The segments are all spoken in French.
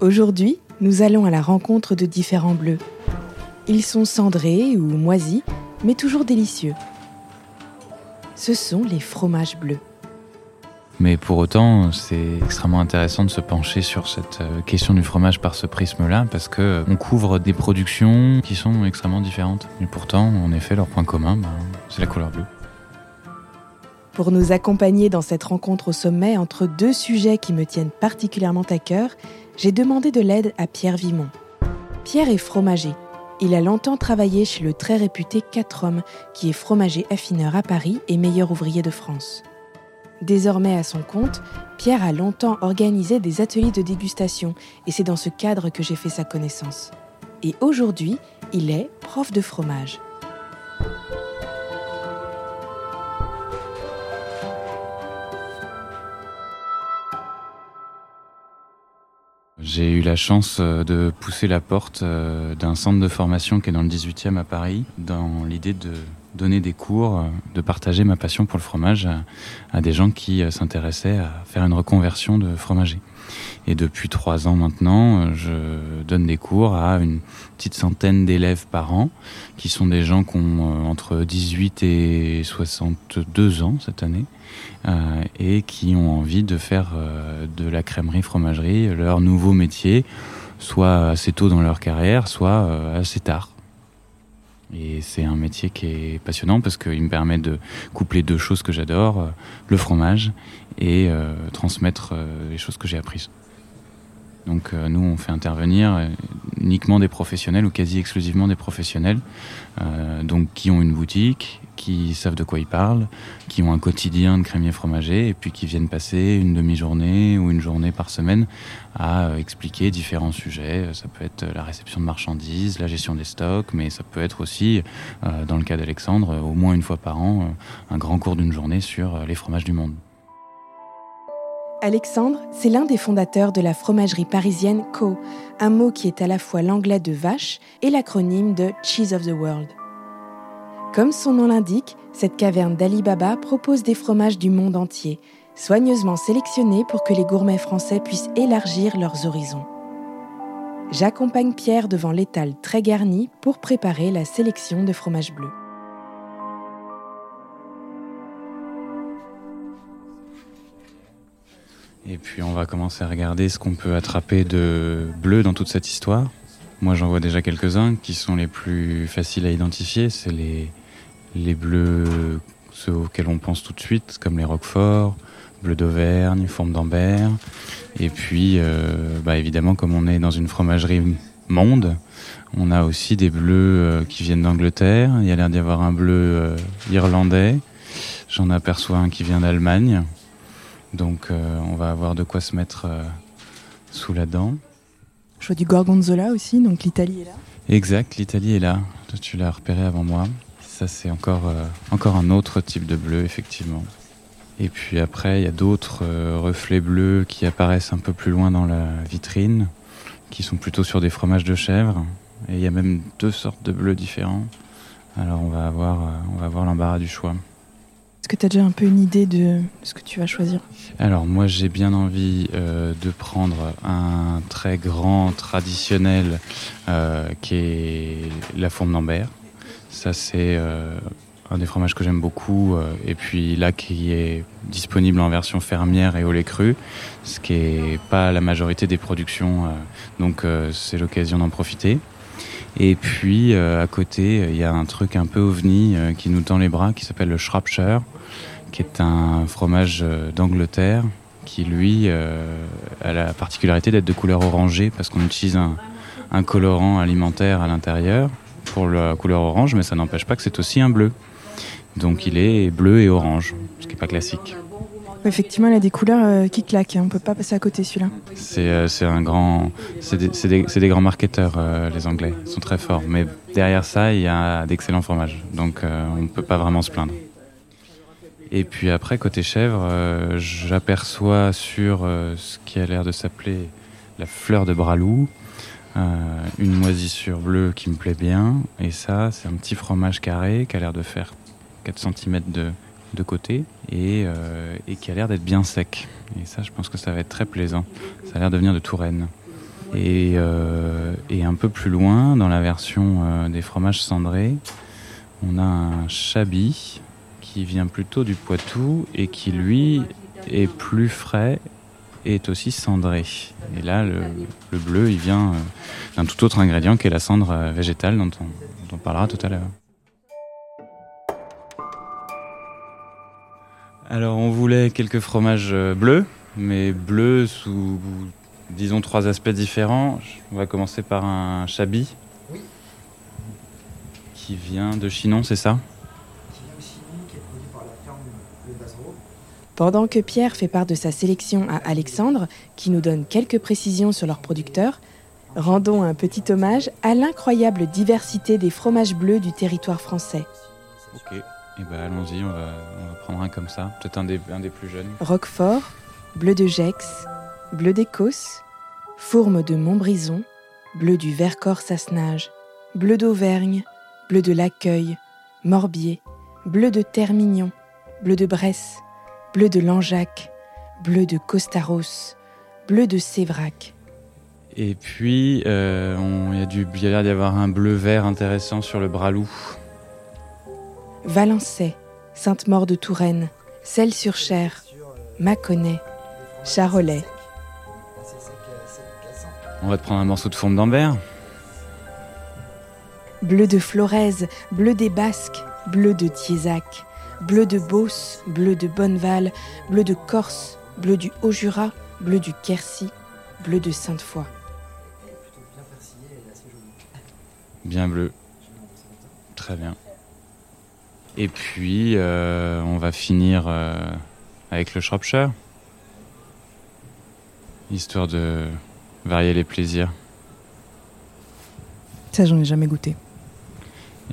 Aujourd'hui, nous allons à la rencontre de différents bleus. Ils sont cendrés ou moisis, mais toujours délicieux. Ce sont les fromages bleus. Mais pour autant, c'est extrêmement intéressant de se pencher sur cette euh, question du fromage par ce prisme-là, parce que euh, on couvre des productions qui sont extrêmement différentes. Et pourtant, en effet, leur point commun, ben, c'est la couleur bleue. Pour nous accompagner dans cette rencontre au sommet entre deux sujets qui me tiennent particulièrement à cœur, j'ai demandé de l'aide à Pierre Vimont. Pierre est fromager. Il a longtemps travaillé chez le très réputé 4 Hommes, qui est fromager affineur à Paris et meilleur ouvrier de France. Désormais à son compte, Pierre a longtemps organisé des ateliers de dégustation et c'est dans ce cadre que j'ai fait sa connaissance. Et aujourd'hui, il est prof de fromage. J'ai eu la chance euh, de pousser la porte euh, d'un centre de formation qui est dans le 18e à Paris, dans l'idée de donner des cours, euh, de partager ma passion pour le fromage à, des gens qui s'intéressaient à faire une reconversion de fromager. Et depuis trois ans maintenant, je donne des cours à une petite centaine d'élèves par an, qui sont des gens qui ont entre 18 et 62 ans cette année, euh, et qui ont envie de faire euh, de la crèmerie fromagerie leur nouveau métier, soit assez tôt dans leur carrière, soit euh, assez tard. Et c'est un métier qui est passionnant parce qu'il me permet de coupler deux choses que j'adore, le fromage et transmettre les choses que j'ai apprises. Donc nous, on fait intervenir uniquement des professionnels ou quasi exclusivement des professionnels, donc qui ont une boutique, qui savent de quoi ils parlent, qui ont un quotidien de crémier fromager et puis qui viennent passer une demi-journée ou une journée par semaine à euh, expliquer différents sujets. Ça peut être la réception de marchandises, la gestion des stocks, mais ça peut être aussi, euh, dans le cas d'Alexandre, au moins une fois par an, euh, un grand cours d'une journée sur les fromages du monde. Alexandre, c'est l'un des fondateurs de la fromagerie parisienne Co, un mot qui est à la fois l'anglais de vache et l'acronyme de Cheese of the World. Comme son nom l'indique, cette caverne d'Ali Baba propose des fromages du monde entier, soigneusement sélectionnés pour que les gourmets français puissent élargir leurs horizons. J'accompagne Pierre devant l'étal très garni pour préparer la sélection de fromages bleus. Et puis on va commencer à regarder ce qu'on peut attraper de bleu dans toute cette histoire. Moi j'en vois déjà quelques-uns qui sont les plus faciles à identifier. C'est les, les bleus, ceux auxquels on pense tout de suite, comme les Roquefort, bleu d'Auvergne, forme d'Ambert. Et puis, euh, bah évidemment, comme on est dans une fromagerie monde, on a aussi des bleus euh, qui viennent d'Angleterre. Il y a l'air d'y avoir un bleu euh, irlandais. J'en aperçois un qui vient d'Allemagne. Donc, on va avoir de quoi se mettre sous la dent. Je vois du gorgonzola aussi, donc l'Italie est là. Exact, l'Italie est là. tu l'as repéré avant moi. Ça, c'est encore, euh, encore un autre type de bleu, effectivement. Et puis après, il y a d'autres euh, reflets bleus qui apparaissent un peu plus loin dans la vitrine, qui sont plutôt sur des fromages de chèvre. Et il y a même deux sortes de bleus différents. Alors on va avoir, euh, on va avoir l'embarras du choix. Est-ce que tu as déjà un peu une idée de ce que tu vas choisir? Alors moi j'ai bien envie de prendre un très grand traditionnel qui est la forme d'Ambert. Ça, c'est euh, un des fromages que j'aime beaucoup. Euh, et puis là, qui est disponible en version fermière et au lait cru, ce qui n'est pas la majorité des productions. Euh, donc, c'est l'occasion d'en profiter. Et puis, à côté, il y a un truc un peu ovni qui nous tend les bras, qui s'appelle le Shropshire, qui est un fromage d'Angleterre qui, lui, a la particularité d'être de couleur orangée parce qu'on utilise un colorant alimentaire à l'intérieur pour la couleur orange, mais ça n'empêche pas que c'est aussi un bleu. Donc il est bleu et orange, ce qui n'est pas classique. Effectivement, il a des couleurs euh, qui claquent. Hein. On ne peut pas passer à côté celui-là. C'est euh, un grand, c'est des, des, grands marketeurs euh, les Anglais. Ils sont très forts. Mais derrière ça, il y a d'excellents fromages. Donc on ne peut pas vraiment se plaindre. Et puis après, côté chèvre, j'aperçois sur ce qui a l'air de s'appeler la fleur de bralou, euh, une moisissure bleue qui me plaît bien. Et ça, c'est un petit fromage carré qui a l'air de faire 4 cm de côté et, et qui a l'air d'être bien sec. Et ça, je pense que ça va être très plaisant. Ça a l'air de venir de Touraine. Et, et, un peu plus loin, dans la version des fromages cendrés, on a un chablis qui vient plutôt du Poitou et qui lui est plus frais est aussi cendré. Et là, le, bleu, il vient euh, d'un tout autre ingrédient qui est la cendre euh, végétale dont on, parlera tout à l'heure. Alors, on voulait quelques fromages euh, bleus, mais bleus sous, disons, trois aspects différents. On va commencer par un chablis. Qui vient de Chinon, c'est ça? Pendant que Pierre fait part de sa sélection à Alexandre, qui nous donne quelques précisions sur leur producteur, rendons un petit hommage à l'incroyable diversité des fromages bleus du territoire français. Ok, et eh ben allons-y, on va, prendre un comme ça, peut-être un des, un des plus jeunes. Roquefort, bleu de Gex, bleu d'Écosse, fourme de Montbrison, bleu du Vercors-Sassenage, bleu d'Auvergne, bleu de l'Accueil, Morbier, bleu de Termignon, bleu de Bresse, bleu de Langeac, bleu de Costaros, bleu de Sévrac. Et puis, euh, il y a l'air d'y avoir un bleu-vert intéressant sur le bras loup. Valençay, Sainte-Maure de Touraine, Celle-sur-Cher, Mâconnais, Charolais. On va te prendre un morceau de forme d'Ambert. Bleu de Florez, bleu des Basques, bleu de Thiézac, bleu de Beauce, bleu de Bonneval, bleu de Corse, bleu du Haut-Jura, bleu du Quercy, bleu de Sainte-Foy. Bien bleu. Très bien. Et puis, euh, on va finir euh, avec le Shropshire, histoire de varier les plaisirs. Ça, j'en ai jamais goûté.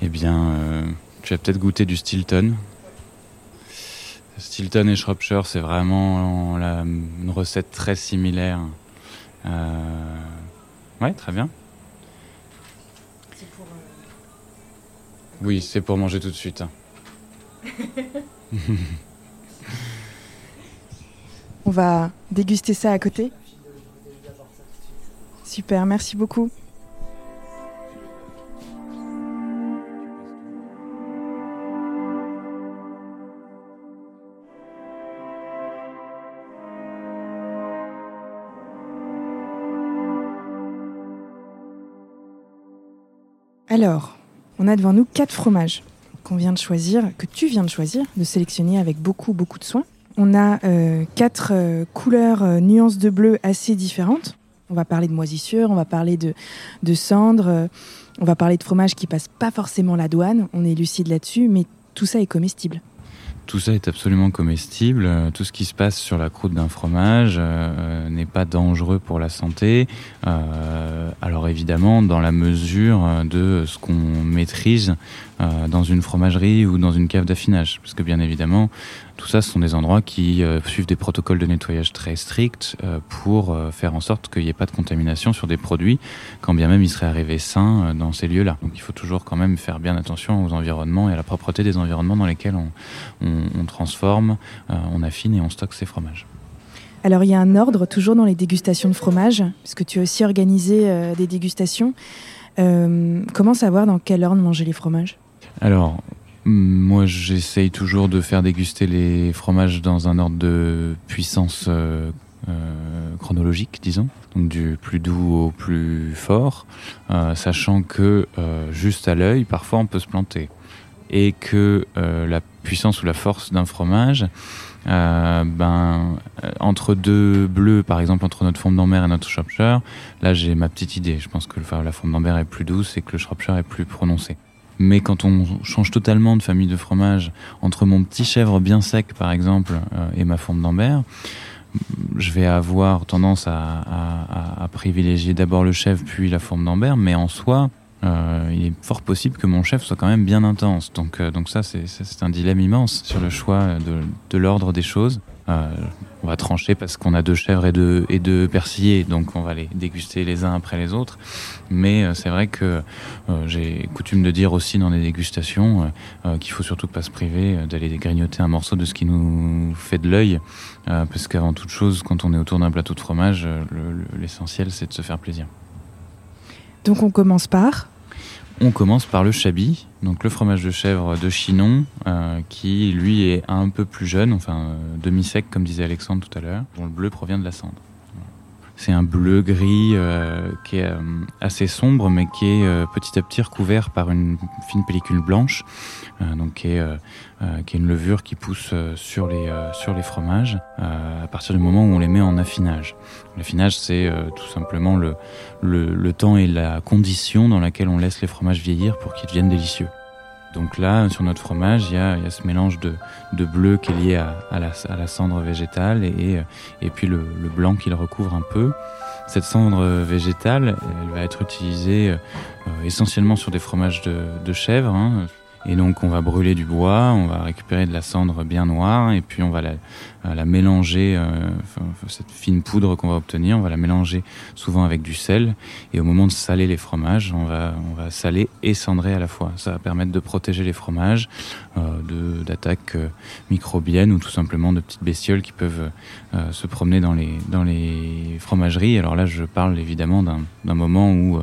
Eh bien, euh, tu as peut-être goûté du Stilton. Stilton et Shropshire, c'est vraiment une recette très similaire. Euh, ouais, très bien. Pour, euh, Oui, c'est pour manger tout de suite. On va déguster ça à côté. Super, merci beaucoup. Alors, on a devant nous quatre fromages qu'on vient de choisir, que tu viens de choisir, de sélectionner avec beaucoup, beaucoup de soin. On a euh, quatre euh, couleurs, euh, nuances de bleu assez différentes. On va parler de moisissure, on va parler de, de cendre, on va parler de fromage qui passe pas forcément la douane, on est lucide là-dessus, mais tout ça est comestible. Tout ça est absolument comestible. Tout ce qui se passe sur la croûte d'un fromage euh, n'est pas dangereux pour la santé. Euh, alors évidemment, dans la mesure de ce qu'on maîtrise euh, dans une fromagerie ou dans une cave d'affinage, parce que bien évidemment, tout ça, ce sont des endroits qui euh, suivent des protocoles de nettoyage très stricts euh, pour euh, faire en sorte qu'il n'y ait pas de contamination sur des produits, quand bien même ils seraient arrivés sains dans ces lieux-là. Donc il faut toujours quand même faire bien attention aux environnements et à la propreté des environnements dans lesquels on, on transforme, on affine et on stocke ces fromages. Alors il y a un ordre toujours dans les dégustations de fromage, puisque tu as aussi organisé des dégustations. comment savoir dans quel ordre manger les fromages? Alors, moi, j'essaye toujours de faire déguster les fromages dans un ordre de puissance euh, euh, chronologique, disons, donc du plus doux au plus fort, euh, sachant que juste à l'œil, parfois on peut se planter, et que la puissance ou la force d'un fromage, ben entre deux bleus, par exemple entre notre forme d'ambert et notre Shropshire, là j'ai ma petite idée. Je pense que la forme d'ambert est plus douce et que le Shropshire est plus prononcé. Mais quand on change totalement de famille de fromage, entre mon petit chèvre bien sec par exemple euh, et ma forme d'ambert, je vais avoir tendance à, privilégier d'abord le chèvre puis la forme d'ambert, mais en soi, euh, il est fort possible que mon chef soit quand même bien intense. Donc, euh, donc ça, c'est un dilemme immense sur le choix de, l'ordre des choses. On va trancher parce qu'on a deux chèvres et deux, et persillés, donc on va les déguster les uns après les autres. Mais euh, c'est vrai que euh, j'ai coutume de dire aussi dans des dégustations euh, qu'il faut surtout pas se priver d'aller grignoter un morceau de ce qui nous fait de l'œil, parce qu'avant toute chose, quand on est autour d'un plateau de fromage, l'essentiel c'est de se faire plaisir. Donc on commence par on commence par le chabi, donc le fromage de chèvre de Chinon, euh, qui lui est un peu plus jeune, enfin euh, demi-sec comme disait Alexandre tout à l'heure, dont le bleu provient de la cendre. C'est un bleu gris euh, qui est assez sombre, mais qui est petit à petit recouvert par une fine pellicule blanche, donc qui est, qui est une levure qui pousse sur les sur les fromages à partir du moment où on les met en affinage. L'affinage, c'est tout simplement le, le, le, temps et la condition dans laquelle on laisse les fromages vieillir pour qu'ils deviennent délicieux. Donc là, sur notre fromage, il y a, il y a ce mélange de, de, bleu qui est lié à, à, la, à la, cendre végétale et, et puis le, le, blanc qui le recouvre un peu. Cette cendre végétale, elle va être utilisée euh, essentiellement sur des fromages de, de chèvre. Hein, et donc on va brûler du bois, on va récupérer de la cendre bien noire et puis on va la, euh, la mélanger, euh, cette fine poudre qu'on va obtenir, on va la mélanger souvent avec du sel. Et au moment de saler les fromages, on va, saler et cendrer à la fois. Ça va permettre de protéger les fromages euh, d'attaques microbiennes ou tout simplement de petites bestioles qui peuvent se promener dans les fromageries. Alors là, je parle évidemment d'un moment où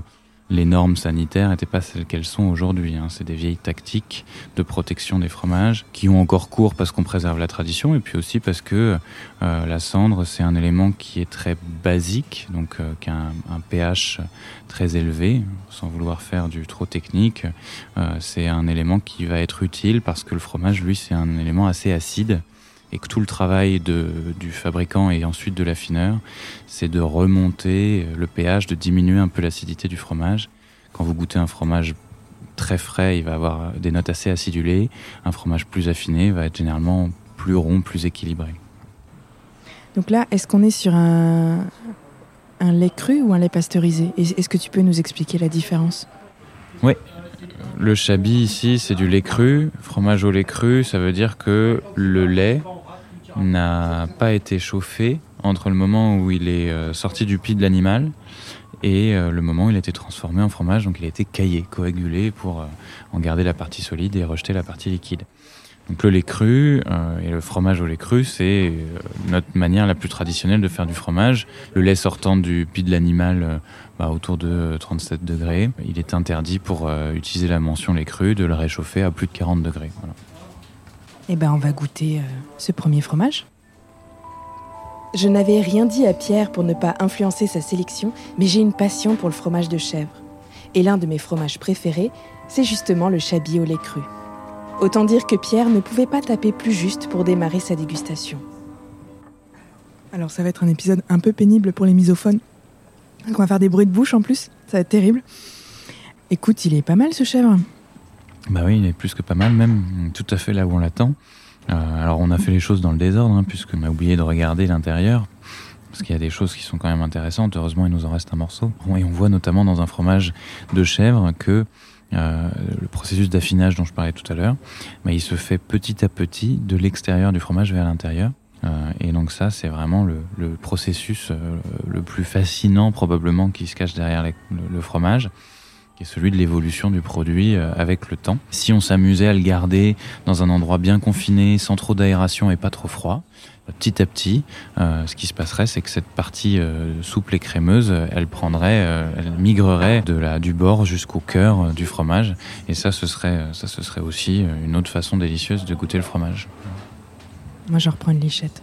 les normes sanitaires n'étaient pas celles qu'elles sont aujourd'hui. Hein. C'est des vieilles tactiques de protection des fromages qui ont encore cours parce qu'on préserve la tradition et puis aussi parce que euh, la cendre, c'est un élément qui est très basique, donc euh, qui a un, pH très élevé, sans vouloir faire du trop technique. Euh, c'est un élément qui va être utile parce que le fromage, lui, c'est un élément assez acide et que tout le travail de, du fabricant et ensuite de l'affineur, c'est de remonter le pH, de diminuer un peu l'acidité du fromage. Quand vous goûtez un fromage très frais, il va avoir des notes assez acidulées. Un fromage plus affiné va être généralement plus rond, plus équilibré. Donc là, est-ce qu'on est sur un, un lait cru ou un lait pasteurisé? Est-ce que tu peux nous expliquer la différence? Oui. Le chabi ici, c'est du lait cru. Fromage au lait cru, ça veut dire que le lait n'a pas été chauffé entre le moment où il est euh, sorti du pied de l'animal et euh, le moment où il a été transformé en fromage. Donc il a été caillé, coagulé pour euh, en garder la partie solide et rejeter la partie liquide. Donc le lait cru et le fromage au lait cru, c'est notre manière la plus traditionnelle de faire du fromage. Le lait sortant du pied de l'animal bah, autour de 37 degrés, il est interdit pour utiliser la mention lait cru de le réchauffer à plus de 40 degrés. Voilà. Eh ben, on va goûter euh, ce premier fromage. Je n'avais rien dit à Pierre pour ne pas influencer sa sélection, mais j'ai une passion pour le fromage de chèvre. Et l'un de mes fromages préférés, c'est justement le chablis au lait cru. Autant dire que Pierre ne pouvait pas taper plus juste pour démarrer sa dégustation. Alors ça va être un épisode un peu pénible pour les misophones. On va faire des bruits de bouche en plus, ça va être terrible. Écoute, il est pas mal ce chèvre. Bah oui, il est plus que pas mal, même tout à fait là où on l'attend. Euh, alors on a fait les choses dans le désordre, hein, puisqu'on a oublié de regarder l'intérieur, parce qu'il y a des choses qui sont quand même intéressantes. Heureusement, il nous en reste un morceau. Et on voit notamment dans un fromage de chèvre que euh, le processus d'affinage dont je parlais tout à l'heure, bah, il se fait petit à petit de l'extérieur du fromage vers l'intérieur. Euh, et donc ça, c'est vraiment le, le processus euh, le plus fascinant probablement qui se cache derrière le, le fromage qui est celui de l'évolution du produit euh, avec le temps. Si on s'amusait à le garder dans un endroit bien confiné, sans trop d'aération et pas trop froid, petit à petit, euh, ce qui se passerait, c'est que cette partie euh, souple et crémeuse, elle prendrait, euh, elle migrerait de la, du bord jusqu'au cœur euh, du fromage. Et ça, ce serait, ça, ce serait aussi une autre façon délicieuse de goûter le fromage. Moi, je reprends une lichette.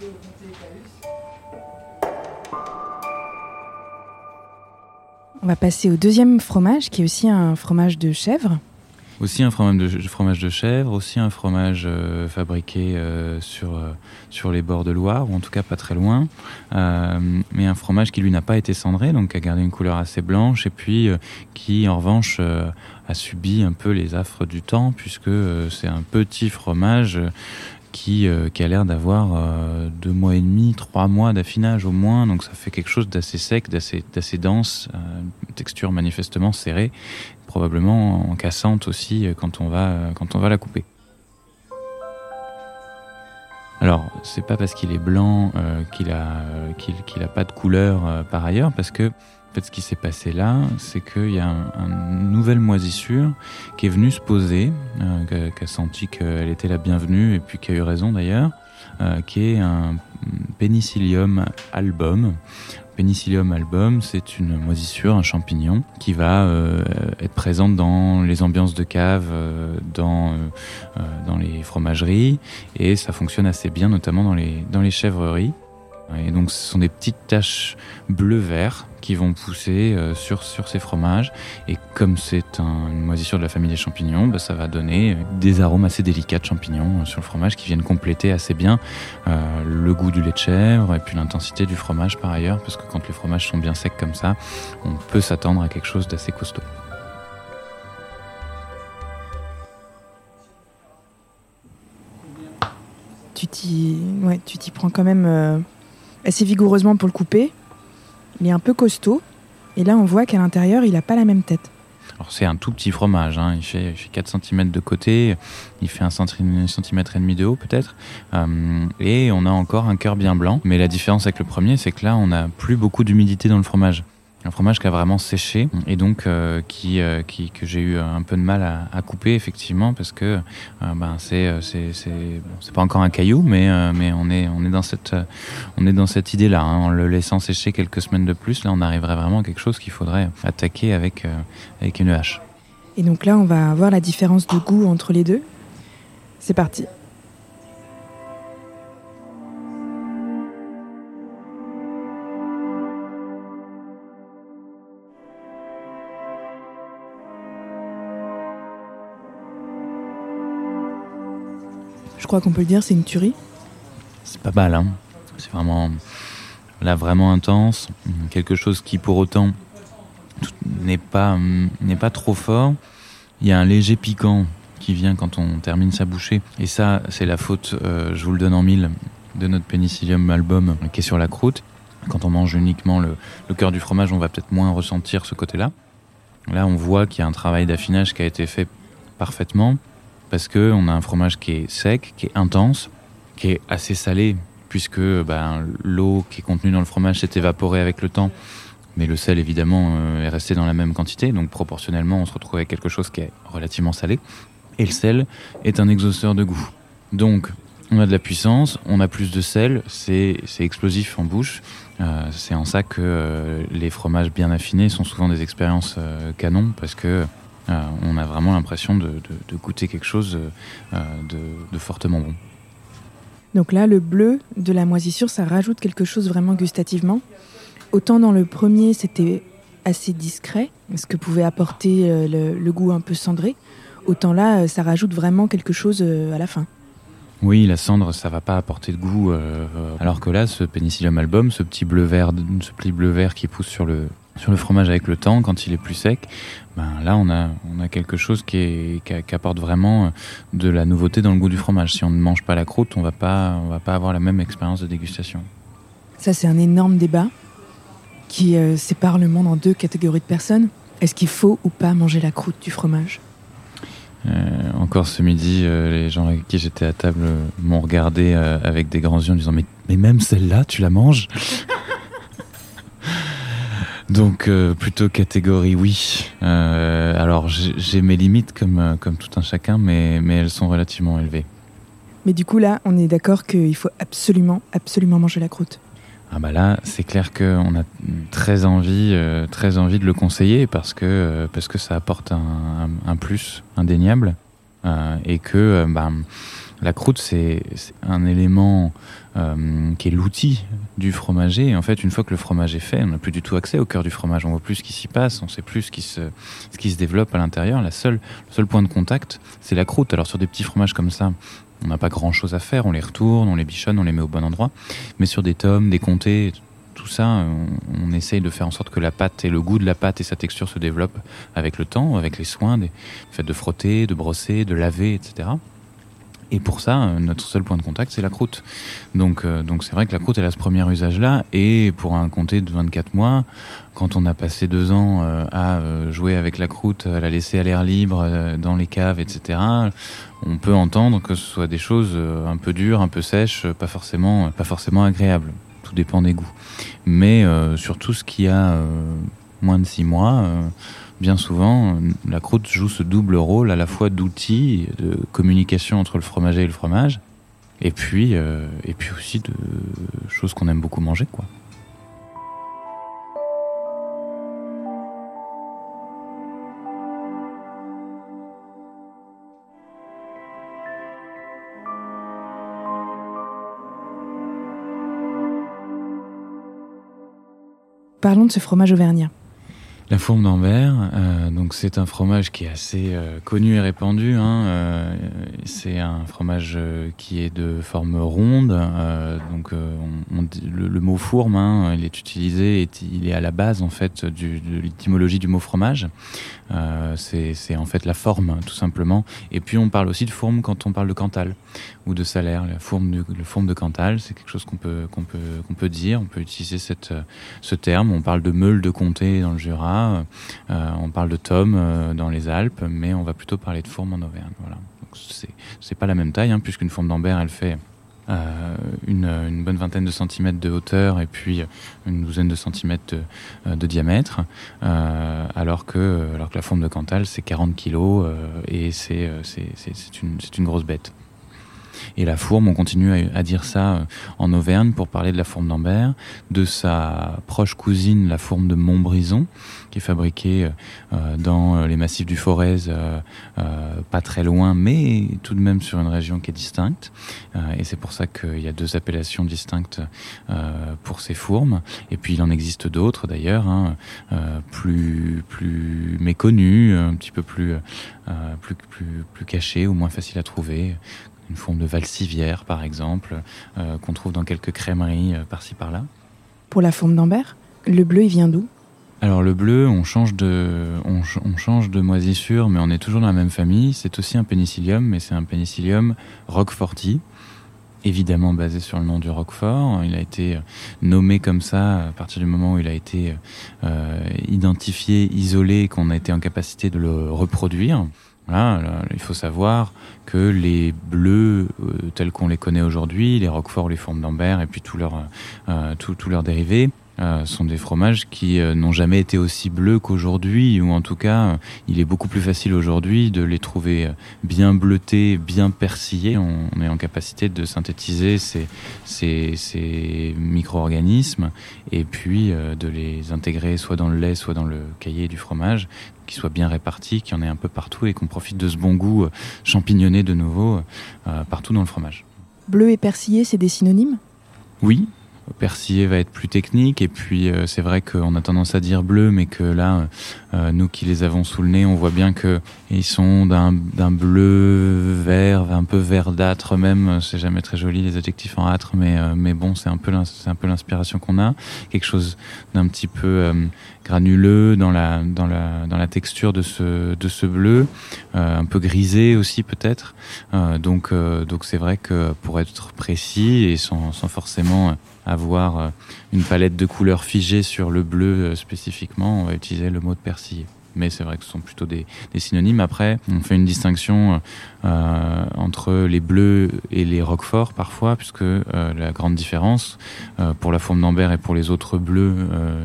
On va passer au deuxième fromage, qui est aussi un fromage de chèvre. Aussi un fromage de, fromage de chèvre, aussi un fromage euh, fabriqué euh, sur, euh, sur les bords de Loire, ou en tout cas pas très loin, mais un fromage qui lui n'a pas été cendré, donc qui a gardé une couleur assez blanche, et puis qui en revanche a subi un peu les affres du temps, puisque c'est un petit fromage qui, euh, qui a l'air d'avoir euh, deux mois et demi, trois mois d'affinage au moins, donc ça fait quelque chose d'assez sec, d'assez dense, euh, texture manifestement serrée, probablement en cassante aussi quand on va, quand on va la couper. Alors, c'est pas parce qu'il est blanc qu'il a qu'il a pas de couleur par ailleurs, parce que en fait, ce qui s'est passé là, c'est qu'il y a une nouvelle moisissure qui est venue se poser, euh, qui a senti qu'elle était la bienvenue et puis qui a eu raison d'ailleurs, euh, qui est un Penicillium album. Penicillium album, c'est une moisissure, un champignon qui va euh, être présente dans les ambiances de cave, euh, dans, dans les fromageries, et ça fonctionne assez bien, notamment dans les, dans les chèvreries. Et donc, ce sont des petites taches bleu-vert qui vont pousser euh, sur, sur ces fromages. Et comme c'est un, une moisissure de la famille des champignons, bah, ça va donner des arômes assez délicats de champignons euh, sur le fromage qui viennent compléter assez bien euh, le goût du lait de chèvre et puis l'intensité du fromage par ailleurs, parce que quand les fromages sont bien secs comme ça, on peut s'attendre à quelque chose d'assez costaud. Tu t'y ouais, prends quand même euh, assez vigoureusement pour le couper. Il est un peu costaud. Et là, on voit qu'à l'intérieur, il n'a pas la même tête. Alors c'est un tout petit fromage, hein. il, fait, il, fait, 4 cm de côté, il fait 1 cm et demi de haut peut-être, euh, et on a encore un cœur bien blanc. Mais la différence avec le premier, c'est que là, on n'a plus beaucoup d'humidité dans le fromage un fromage qui a vraiment séché et donc euh, qui, euh, qui, que j'ai eu un peu de mal à, couper effectivement parce que euh, ben c'est pas encore un caillou mais on est on est dans cette on idée là hein, en le laissant sécher quelques semaines de plus là on arriverait vraiment à quelque chose qu'il faudrait attaquer avec avec une hache. Et donc là on va voir la différence de goût entre les deux. C'est parti. Crois qu'on peut le dire, c'est une tuerie. C'est pas mal, hein. C'est vraiment là vraiment intense, quelque chose qui pour autant n'est pas n'est pas trop fort. Il y a un léger piquant qui vient quand on termine sa bouchée et ça c'est la faute, euh, je vous le donne en mille, de notre pénicillium album qui est sur la croûte. Quand on mange uniquement le cœur du fromage, on va peut-être moins ressentir ce côté-là. Là, on voit qu'il y a un travail d'affinage qui a été fait parfaitement parce que on a un fromage qui est sec, qui est intense, qui est assez salé, puisque ben, l'eau qui est contenue dans le fromage s'est évaporée avec le temps, mais le sel évidemment euh, est resté dans la même quantité, donc proportionnellement on se retrouve avec quelque chose qui est relativement salé. Et le sel est un exhausteur de goût. Donc on a de la puissance, on a plus de sel, c'est explosif en bouche. Euh, c'est en ça que euh, les fromages bien affinés sont souvent des expériences euh, canon, parce que euh, on a vraiment l'impression de, de, de, goûter quelque chose euh, de, de, fortement bon. Donc là, le bleu de la moisissure, ça rajoute quelque chose vraiment gustativement. Autant dans le premier, c'était assez discret, ce que pouvait apporter euh, le, le, goût un peu cendré. Autant là, ça rajoute vraiment quelque chose à la fin. Oui, la cendre, ça va pas apporter de goût. Euh, alors que là, ce Penicillium album, ce petit bleu vert, ce petit bleu vert qui pousse sur le sur le fromage avec le temps, quand il est plus sec, ben là on a on a quelque chose qui, est, qui, qui apporte vraiment de la nouveauté dans le goût du fromage. Si on ne mange pas la croûte, on va pas on va pas avoir la même expérience de dégustation. Ça c'est un énorme débat qui euh, sépare le monde en deux catégories de personnes. Est-ce qu'il faut ou pas manger la croûte du fromage? Euh, encore ce midi, euh, les gens avec qui j'étais à table euh, m'ont regardé euh, avec des grands yeux en disant mais, mais même celle-là, tu la manges? Donc euh, plutôt catégorie oui. Euh, alors j'ai mes limites comme, comme tout un chacun, mais, mais elles sont relativement élevées. Mais du coup là, on est d'accord qu'il faut absolument, absolument manger la croûte. Ah bah là, c'est clair qu'on a très envie, euh, très envie de le conseiller parce que euh, parce que ça apporte un, un, un plus indéniable euh, et que euh, bah, la croûte c'est un élément euh, qui est l'outil du fromager. Et en fait, une fois que le fromage est fait, on n'a plus du tout accès au cœur du fromage. On voit plus ce qui s'y passe, on sait plus ce qui se, ce qui se développe à l'intérieur. La seule, le seul point de contact, c'est la croûte. Alors sur des petits fromages comme ça, on n'a pas grand chose à faire, on les retourne, on les bichonne, on les met au bon endroit. Mais sur des tomes, des comtés, tout ça, on, essaye de faire en sorte que la pâte et le goût de la pâte et sa texture se développent avec le temps, avec les soins, le fait de frotter, de brosser, de laver, etc. Et pour ça, euh, notre seul point de contact, c'est la croûte. Donc, euh, donc c'est vrai que la croûte, elle a ce premier usage-là. Et pour un comté de 24 mois, quand on a passé deux ans euh, à jouer avec la croûte, à la laisser à l'air libre dans les caves, etc., on peut entendre que ce soit des choses un peu dures, un peu sèches, pas forcément, pas forcément agréables. Tout dépend des goûts. Mais surtout ce qui a moins de six mois bien souvent, la croûte joue ce double rôle à la fois d'outil de communication entre le fromager et le fromage, et puis, euh, et puis aussi de choses qu'on aime beaucoup manger, quoi. Parlons de ce fromage auvergnat. La fourme d'Ambert, euh, donc c'est un fromage qui est assez euh, connu et répandu. Hein, euh, c'est un fromage qui est de forme ronde. donc le, mot fourme, hein, est utilisé, il est à la base en fait de l'étymologie du mot fromage. c'est en fait la forme tout simplement. Et puis on parle aussi de fourme quand on parle de Cantal ou de salaire. La fourme de, le fourme de Cantal, c'est quelque chose qu'on peut qu'on peut qu'on peut dire. On peut utiliser cette ce terme. On parle de meule de comté dans le Jura. Euh, on parle de tomes euh, dans les Alpes, mais on va plutôt parler de fourme en Auvergne. Voilà. C'est pas la même taille, hein, puisqu'une fourme d'Ambert, elle fait euh, une, bonne vingtaine de centimètres de hauteur et puis une douzaine de centimètres de, diamètre, alors, que, alors que la forme de Cantal, c'est 40 kilos et c'est une, une grosse bête. Et la fourme, on continue à, dire ça euh, en Auvergne pour parler de la fourme d'Ambert, de sa proche cousine, la fourme de Montbrison, qui est fabriquée euh, dans les massifs du Forez, euh, pas très loin, mais tout de même sur une région qui est distincte. et c'est pour ça qu'il y a deux appellations distinctes pour ces fourmes. Et puis il en existe d'autres d'ailleurs, hein, plus plus méconnues, un petit peu plus plus plus plus cachées ou moins faciles à trouver, une forme de valsivière par exemple, euh, qu'on trouve dans quelques crèmeries euh, par-ci par-là. Pour la forme d'Ambert, le bleu il vient d'où? Alors le bleu, on change de, on, change de moisissure, mais on est toujours dans la même famille. C'est aussi un pénicillium, mais c'est un pénicillium roqueforti, évidemment basé sur le nom du roquefort. Il a été nommé comme ça à partir du moment où il a été euh, identifié, isolé, qu'on a été en capacité de le reproduire il faut savoir que les bleus euh, tels qu'on les connaît aujourd'hui, les roqueforts, les formes d'Ambert et puis tous leurs euh, leurs dérivés, euh, sont des fromages qui n'ont jamais été aussi bleus qu'aujourd'hui, ou en tout cas, il est beaucoup plus facile aujourd'hui de les trouver bien bleutés, bien persillés. On, est en capacité de synthétiser ces, ces, ces micro-organismes et puis de les intégrer soit dans le lait, soit dans le cahier du fromage qui soit bien réparti, qu'il y en ait un peu partout et qu'on profite de ce bon goût euh, champignonné de nouveau euh, partout dans le fromage. Bleu et persillé, c'est des synonymes? Oui, persillé va être plus technique. Et puis euh, c'est vrai qu'on a tendance à dire bleu mais que là euh, nous qui les avons sous le nez on voit bien que ils sont d'un bleu vert un peu verdâtre même. C'est jamais très joli les adjectifs en âtre mais euh, mais bon c'est un peu c'est un peu l'inspiration qu'on a. Quelque chose d'un petit peu granuleux dans la dans la dans la texture de ce de ce bleu un peu grisé aussi peut-être. Donc donc c'est vrai que pour être précis et sans sans forcément avoir euh, une palette de couleurs figée sur le bleu euh, spécifiquement, on va utiliser le mot de persillé. Mais c'est vrai que ce sont plutôt des, synonymes. Après, on fait une distinction euh, entre les bleus et les roqueforts parfois, puisque la grande différence pour la forme d'Ambert et pour les autres bleus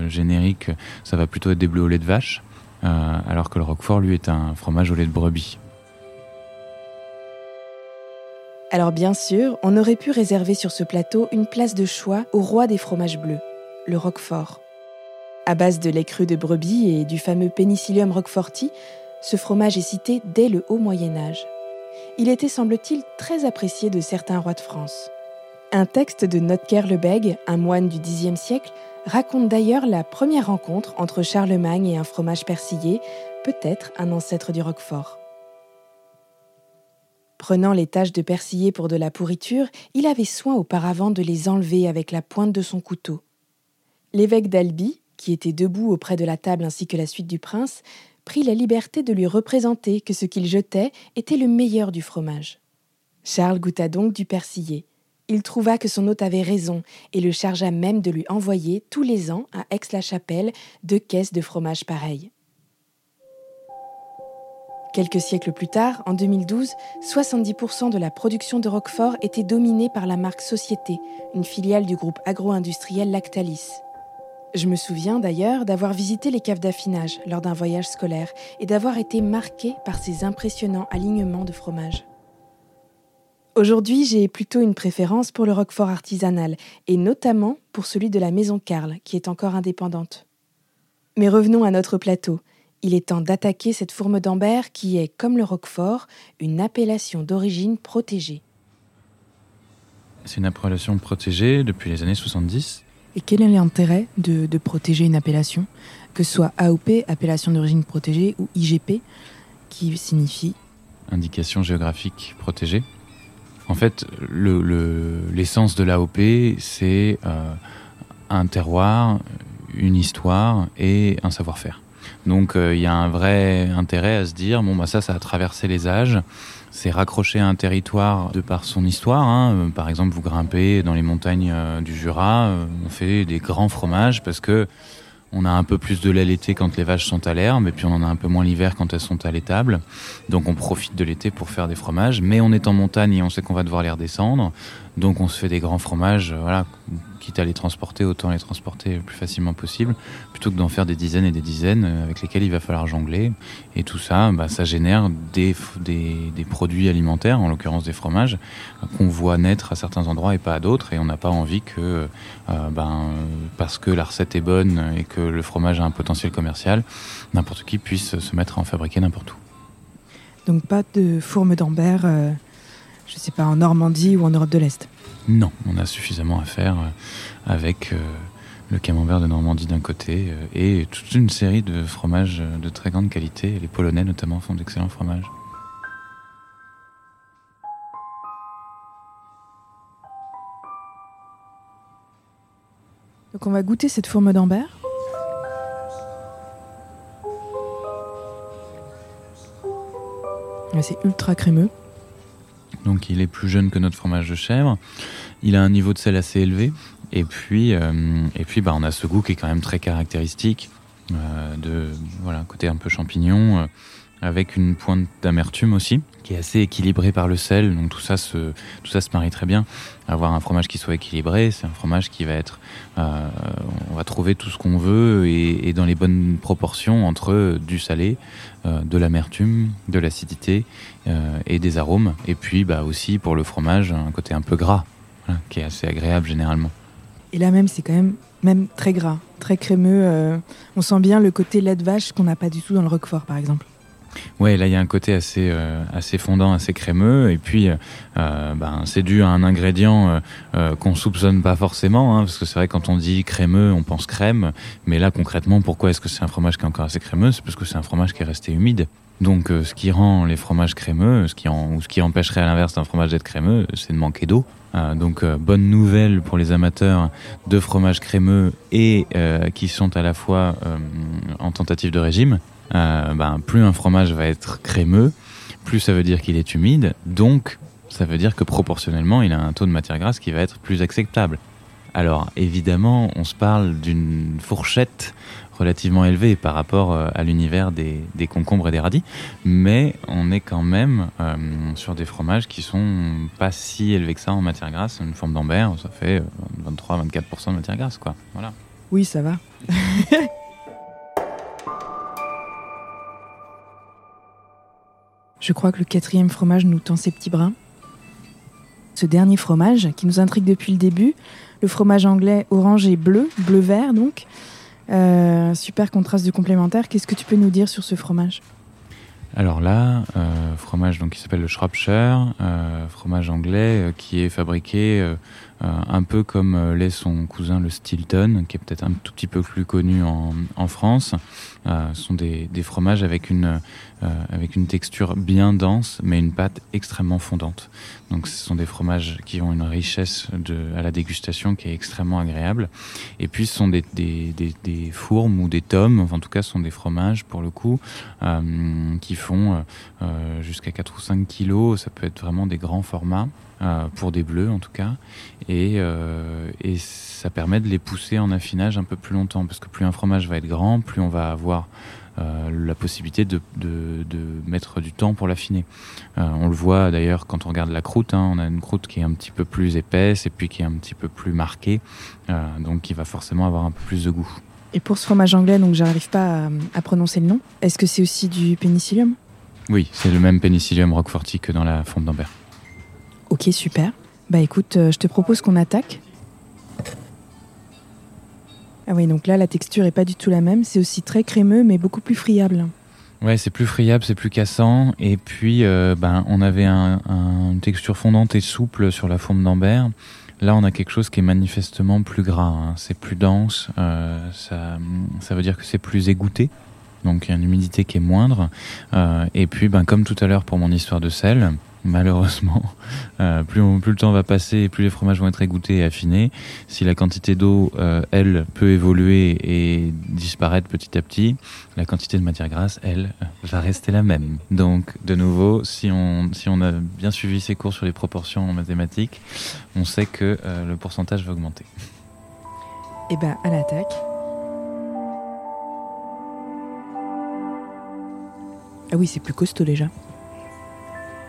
génériques, ça va plutôt être des bleus au lait de vache, alors que le roquefort, lui, est un fromage au lait de brebis. Alors bien sûr, on aurait pu réserver sur ce plateau une place de choix au roi des fromages bleus, le Roquefort. À base de lait cru de brebis et du fameux Penicillium roqueforti, ce fromage est cité dès le haut Moyen Âge. Il était, semble-t-il, très apprécié de certains rois de France. Un texte de Notker Lebègue, un moine du Xe siècle, raconte d'ailleurs la première rencontre entre Charlemagne et un fromage persillé, peut-être un ancêtre du Roquefort. Prenant les taches de persillé pour de la pourriture, il avait soin auparavant de les enlever avec la pointe de son couteau. L'évêque d'Albi, qui était debout auprès de la table ainsi que la suite du prince, prit la liberté de lui représenter que ce qu'il jetait était le meilleur du fromage. Charles goûta donc du persillé. Il trouva que son hôte avait raison et le chargea même de lui envoyer tous les ans à Aix-la-Chapelle deux caisses de fromage pareil. Quelques siècles plus tard, en 2012, 70% de la production de Roquefort était dominée par la marque Société, une filiale du groupe agro-industriel Lactalis. Je me souviens d'ailleurs d'avoir visité les caves d'affinage lors d'un voyage scolaire et d'avoir été marqué par ces impressionnants alignements de fromage. Aujourd'hui, j'ai plutôt une préférence pour le roquefort artisanal, et notamment pour celui de la maison Carl, qui est encore indépendante. Mais revenons à notre plateau. Il est temps d'attaquer cette fourme d'Ambert qui est, comme le roquefort, une appellation d'origine protégée. C'est une appellation protégée depuis les années 70 et quel est l'intérêt de, protéger une appellation, que ce soit AOP, appellation d'origine protégée, ou IGP, qui signifie Indication géographique protégée. En fait, l'essence le, de l'AOP, c'est euh, un terroir, une histoire et un savoir-faire. Donc euh, il y a un vrai intérêt à se dire, bon, bah ça, ça a traversé les âges c'est raccroché à un territoire de par son histoire. Hein. Euh, par exemple, vous grimpez dans les montagnes euh, du Jura, on fait des grands fromages parce que on a un peu plus de lait l'été quand les vaches sont à l'herbe, et puis on en a un peu moins l'hiver quand elles sont à l'étable. Donc on profite de l'été pour faire des fromages, mais on est en montagne et on sait qu'on va devoir les redescendre. Donc on se fait des grands fromages, voilà, quitte à les transporter, autant les transporter le plus facilement possible, plutôt que d'en faire des dizaines et des dizaines euh, avec lesquels il va falloir jongler. Et tout ça, bah, ça génère des, des, des, produits alimentaires, en l'occurrence des fromages, qu'on voit naître à certains endroits et pas à d'autres. Et on n'a pas envie que, euh, ben, parce que la recette est bonne et que le fromage a un potentiel commercial, n'importe qui puisse se mettre à en fabriquer n'importe où. Donc pas de fourme d'Ambert, euh, je ne sais pas, en Normandie ou en Europe de l'Est non, on a suffisamment à faire euh, avec euh, le camembert de Normandie d'un côté euh, et toute une série de fromages de très grande qualité. Les Polonais notamment font d'excellents fromages. Donc on va goûter cette fourme d'Ambert. C'est ultra crémeux donc il est plus jeune que notre fromage de chèvre. Il a un niveau de sel assez élevé. Et puis, euh, et puis bah, on a ce goût qui est quand même très caractéristique, euh, de voilà, côté un peu champignon, euh, avec une pointe d'amertume aussi, qui est assez équilibré par le sel. Donc tout ça se, tout ça se marie très bien. Avoir un fromage qui soit équilibré, c'est un fromage qui va être, on va trouver tout ce qu'on veut et, dans les bonnes proportions entre du salé, de l'amertume, de l'acidité euh, et des arômes. Et puis bah, aussi pour le fromage, un côté un peu gras, qui est assez agréable généralement. Et là même, c'est quand même, même très gras, très crémeux. Euh, on sent bien le côté lait de vache qu'on n'a pas du tout dans le roquefort, par exemple. Ouais, là il y a un côté assez euh, assez fondant, assez crémeux, et puis ben, c'est dû à un ingrédient qu'on soupçonne pas forcément, hein, parce que c'est vrai quand on dit crémeux, on pense crème, mais là concrètement, pourquoi est-ce que c'est un fromage qui est encore assez crémeux? C'est parce que c'est un fromage qui est resté humide. Donc, euh, ce qui rend les fromages crémeux, ce qui ou ce qui empêcherait à l'inverse d'un fromage d'être crémeux, c'est de manquer d'eau. Euh, donc, euh, bonne nouvelle pour les amateurs de fromages crémeux et qui sont à la fois en tentative de régime. Ben, plus un fromage va être crémeux, plus ça veut dire qu'il est humide. Donc, ça veut dire que proportionnellement, il a un taux de matière grasse qui va être plus acceptable. Alors évidemment, on se parle d'une fourchette relativement élevé par rapport euh, à l'univers des, concombres et des radis, mais on est quand même euh, sur des fromages qui sont pas si élevés que ça en matière grasse. Une forme d'ambert, ça fait 23-24% euh, de matière grasse, quoi. Voilà. Oui, ça va. Je crois que le quatrième fromage nous tend ses petits brins. Ce dernier fromage, qui nous intrigue depuis le début, le fromage anglais orange et bleu, bleu-vert donc, euh, super contraste de complémentaire. Qu'est-ce que tu peux nous dire sur ce fromage? Alors là, euh, fromage donc qui s'appelle le Shropshire, euh, fromage anglais qui est fabriqué un peu comme l'est son cousin le Stilton, qui est peut-être un tout petit peu plus connu en, France. ce sont des, fromages avec une, avec une texture bien dense, mais une pâte extrêmement fondante. Donc ce sont des fromages qui ont une richesse à la dégustation qui est extrêmement agréable. Et puis ce sont des, des, des, fourmes ou des tomes, enfin, en tout cas ce sont des fromages pour le coup, euh, qui font euh, jusqu'à 4 ou 5 kilos. Ça peut être vraiment des grands formats. Euh, pour des bleus en tout cas, et, euh, et ça permet de les pousser en affinage un peu plus longtemps, parce que plus un fromage va être grand, plus on va avoir euh, la possibilité de, de, de, mettre du temps pour l'affiner. Euh, on le voit d'ailleurs quand on regarde la croûte, hein, on a une croûte qui est un petit peu plus épaisse et puis qui est un petit peu plus marquée, euh, donc qui va forcément avoir un peu plus de goût. Et pour ce fromage anglais, donc j'arrive pas à, à, prononcer le nom, est-ce que c'est aussi du pénicillium? Oui, c'est le même pénicillium roqueforti que dans la fonte d'Ambert. Ok, super. Bah écoute, euh, je te propose qu'on attaque. Ah oui, donc là, la texture est pas du tout la même. C'est aussi très crémeux, mais beaucoup plus friable. Ouais, c'est plus friable, c'est plus cassant. Et puis, euh, ben, on avait un, un, une texture fondante et souple sur la forme d'Ambert. Là, on a quelque chose qui est manifestement plus gras. Hein. C'est plus dense. Euh, ça, ça veut dire que c'est plus égoutté. Donc, il y a une humidité qui est moindre. Et puis, ben, comme tout à l'heure pour mon histoire de sel, malheureusement. Euh, plus, on, plus le temps va passer, plus les fromages vont être égouttés et affinés. Si la quantité d'eau, euh, elle, peut évoluer et disparaître petit à petit, la quantité de matière grasse, elle, va rester la même. Donc, de nouveau, si on, si on a bien suivi ces cours sur les proportions en mathématiques, on sait que euh, le pourcentage va augmenter. Et eh ben, à l'attaque. Ah oui, c'est plus costaud déjà.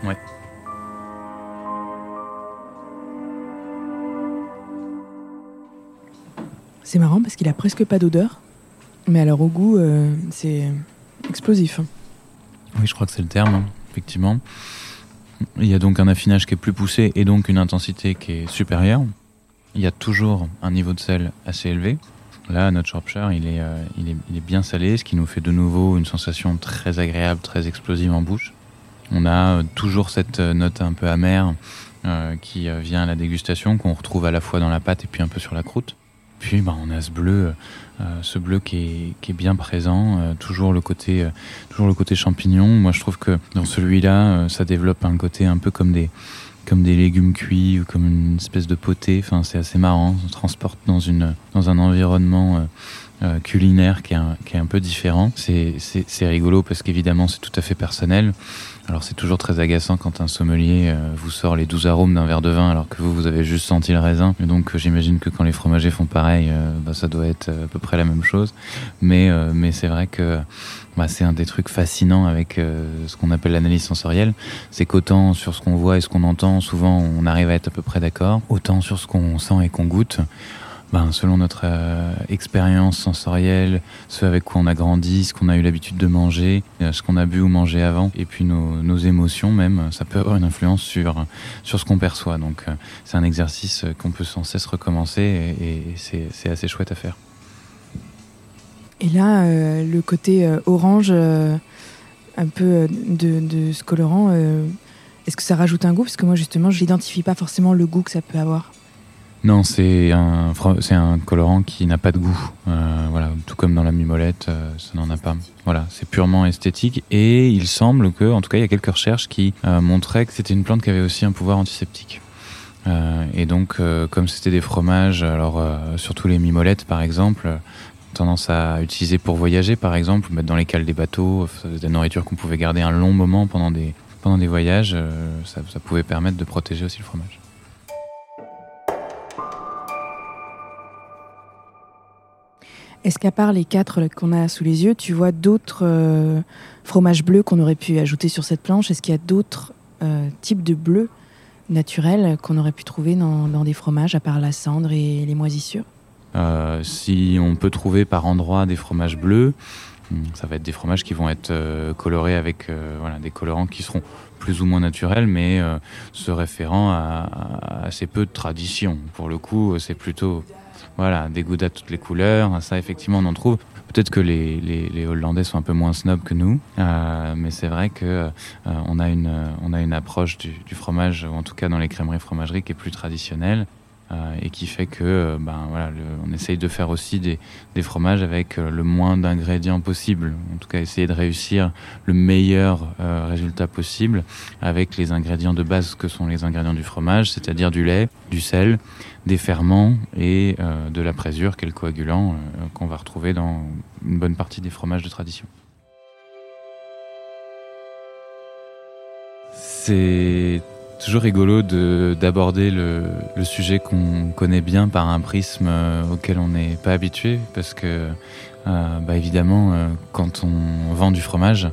Ouais. C'est marrant parce qu'il a presque pas d'odeur. Mais alors au goût, euh, c'est explosif. Oui, je crois que c'est le terme, hein, effectivement. Il y a donc un affinage qui est plus poussé et donc une intensité qui est supérieure. Il y a toujours un niveau de sel assez élevé. Là, notre Shropshire, il est, euh, il, est, il est bien salé, ce qui nous fait de nouveau une sensation très agréable, très explosive en bouche. On a euh, toujours cette note un peu amère qui vient à la dégustation, qu'on retrouve à la fois dans la pâte et puis un peu sur la croûte. Puis bah, on a ce bleu, euh, ce bleu qui est, qui est bien présent, euh, toujours le côté, euh, toujours le côté champignon. Moi, je trouve que dans celui-là, ça développe un côté un peu comme des, comme des légumes cuits ou comme une espèce de potée. Enfin, c'est assez marrant. On transporte dans une, dans un environnement culinaire qui est, qui est un peu différent. C'est rigolo parce qu'évidemment, c'est tout à fait personnel. Alors c'est toujours très agaçant quand un sommelier euh, vous sort les 12 arômes d'un verre de vin alors que vous, vous avez juste senti le raisin. Et donc euh, j'imagine que quand les fromagers font pareil, euh, bah, ça doit être à peu près la même chose. Mais, mais c'est vrai que bah, c'est un des trucs fascinants avec ce qu'on appelle l'analyse sensorielle. C'est qu'autant sur ce qu'on voit et ce qu'on entend, souvent on arrive à être à peu près d'accord. Autant sur ce qu'on sent et qu'on goûte, ben, selon notre euh, expérience sensorielle, ce avec quoi on a grandi, ce qu'on a eu l'habitude de manger, euh, ce qu'on a bu ou mangé avant, et puis nos, émotions même, ça peut avoir une influence sur, sur ce qu'on perçoit. Donc euh, c'est un exercice qu'on peut sans cesse recommencer et, c'est assez chouette à faire. Et là, le côté orange, un peu de, de ce colorant, est-ce que ça rajoute un goût? Parce que moi justement, je n'identifie pas forcément le goût que ça peut avoir. Non, c'est un, colorant qui n'a pas de goût. Euh, voilà, tout comme dans la mimolette, euh, ça n'en a pas. Voilà, c'est purement esthétique. Et il semble que, en tout cas, il y a quelques recherches qui euh, montraient que c'était une plante qui avait aussi un pouvoir antiseptique. Et donc, comme c'était des fromages, alors surtout les mimolettes par exemple, tendance à utiliser pour voyager par exemple, mettre dans les cales des bateaux, de la nourriture qu'on pouvait garder un long moment pendant des, voyages, ça pouvait permettre de protéger aussi le fromage. Est-ce qu'à part les quatre qu'on a sous les yeux, tu vois d'autres euh, fromages bleus qu'on aurait pu ajouter sur cette planche? Est-ce qu'il y a d'autres euh, types de bleus naturels qu'on aurait pu trouver dans, des fromages, à part la cendre et les moisissures? Euh, Si on peut trouver par endroits des fromages bleus, hmm, ça va être des fromages qui vont être colorés avec des colorants qui seront plus ou moins naturels, mais se référant à, à assez peu de tradition. Pour le coup, c'est plutôt voilà, des goudas de toutes les couleurs. Ça, effectivement, on en trouve. Peut-être que les, les, Hollandais sont un peu moins snobs que nous, euh, mais c'est vrai que euh, on a une a une approche du, du, fromage, ou en tout cas dans les crèmeries fromageries, qui est plus traditionnelle. Et qui fait que ben, voilà, on essaye de faire aussi des, des fromages avec le moins d'ingrédients possible. En tout cas, essayer de réussir le meilleur résultat possible avec les ingrédients de base que sont les ingrédients du fromage, c'est-à-dire du lait, du sel, des ferments et de la présure, qui est le coagulant qu'on va retrouver dans une bonne partie des fromages de tradition. C'est toujours rigolo d'aborder le, sujet qu'on connaît bien par un prisme euh, auquel on n'est pas habitué, parce que euh, bah évidemment, euh, quand on vend du fromage,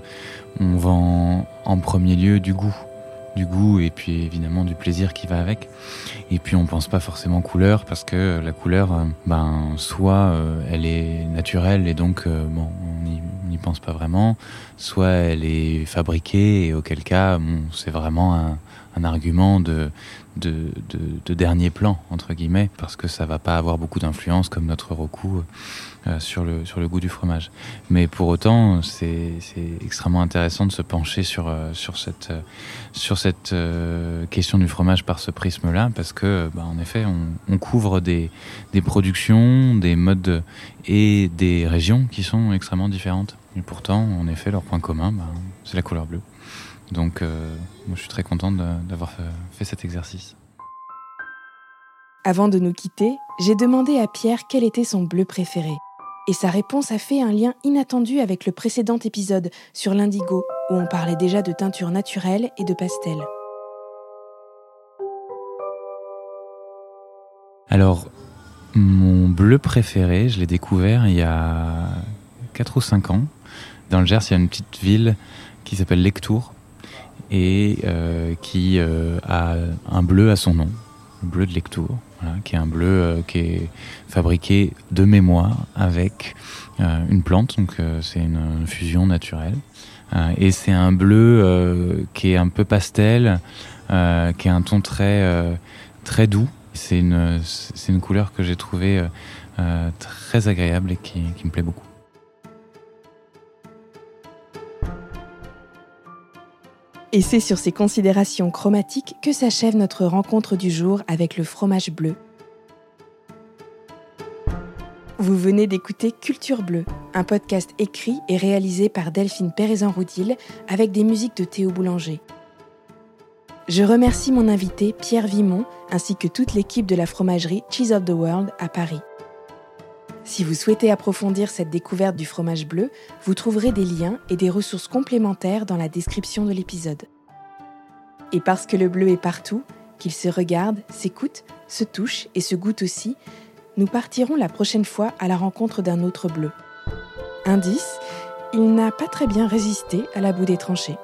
on vend en premier lieu du goût du goût et puis évidemment du plaisir qui va avec. Et puis on pense pas forcément couleur parce que la couleur, ben soit elle est naturelle et donc bon on n'y pense pas vraiment, soit elle est fabriquée et auquel cas c'est vraiment un, un argument de, de, de, de, dernier plan, entre guillemets, parce que ça va pas avoir beaucoup d'influence comme notre recours euh, sur, le, goût du fromage. Mais pour autant, c'est extrêmement intéressant de se pencher sur, euh, cette, euh, question du fromage par ce prisme-là, parce que, bah, en effet, on, couvre des, des productions, des modes et des régions qui sont extrêmement différentes. Et pourtant, en effet, leur point commun, bah, c'est la couleur bleue. Donc, euh, moi, je suis très contente d'avoir fait cet exercice. Avant de nous quitter, j'ai demandé à Pierre quel était son bleu préféré. Et sa réponse a fait un lien inattendu avec le précédent épisode sur l'indigo, où on parlait déjà de teinture naturelle et de pastel. Alors, mon bleu préféré, je l'ai découvert il y a 4 ou 5 ans. Dans le Gers, il y a une petite ville qui s'appelle Lectour, et euh, qui euh, a un bleu à son nom, le bleu de Lectour, voilà, qui est un bleu euh, qui est fabriqué de mémoire avec une plante, donc c'est une fusion naturelle. et c'est un bleu qui est un peu pastel, qui est un ton très, très doux. C'est une, une couleur que j'ai trouvée très agréable et qui me plaît beaucoup. Et c'est sur ces considérations chromatiques que s'achève notre rencontre du jour avec le fromage bleu. Vous venez d'écouter Culture Bleue, un podcast écrit et réalisé par Delphine Pérezan-Roudil avec des musiques de Théo Boulanger. Je remercie mon invité Pierre Vimon ainsi que toute l'équipe de la fromagerie Cheese of the World à Paris. Si vous souhaitez approfondir cette découverte du fromage bleu, vous trouverez des liens et des ressources complémentaires dans la description de l'épisode. Et parce que le bleu est partout, qu'il se regarde, s'écoute, se touche et se goûte aussi, nous partirons la prochaine fois à la rencontre d'un autre bleu. Indice, il n'a pas très bien résisté à la boue des tranchées.